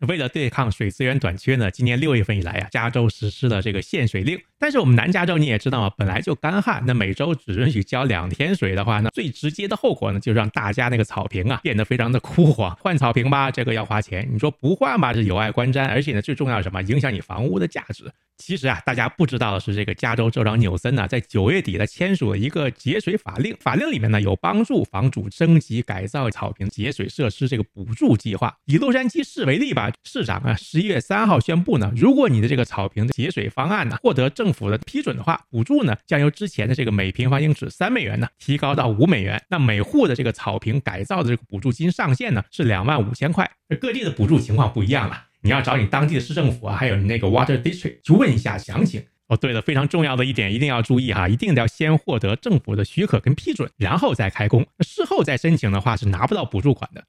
为了对抗水资源短缺呢，今年六月份以来啊，加州实施了这个限水令。但是我们南加州你也知道啊，本来就干旱，那每周只允许浇两天水的话呢，最直接的后果呢，就让大家那个草坪啊变得非常的枯黄。换草坪吧，这个要花钱；你说不换吧，是有碍观瞻，而且呢，最重要是什么？影响你房屋的价值。其实啊，大家不知道的是，这个加州州长纽森呢，在九月底呢签署了一个节水法令，法令里面呢有帮助房主升级改造草坪节水设施这个补助计划。以洛杉矶市为例吧，市长啊十一月三号宣布呢，如果你的这个草坪的节水方案呢获得政府的批准的话，补助呢将由之前的这个每平方英尺三美元呢提高到五美元。那每户的这个草坪改造的这个补助金上限呢是两万五千块。各地的补助情况不一样了。你要找你当地的市政府啊，还有你那个 Water District 去问一下详情哦。对了，非常重要的一点一定要注意哈，一定得要先获得政府的许可跟批准，然后再开工。事后再申请的话是拿不到补助款的。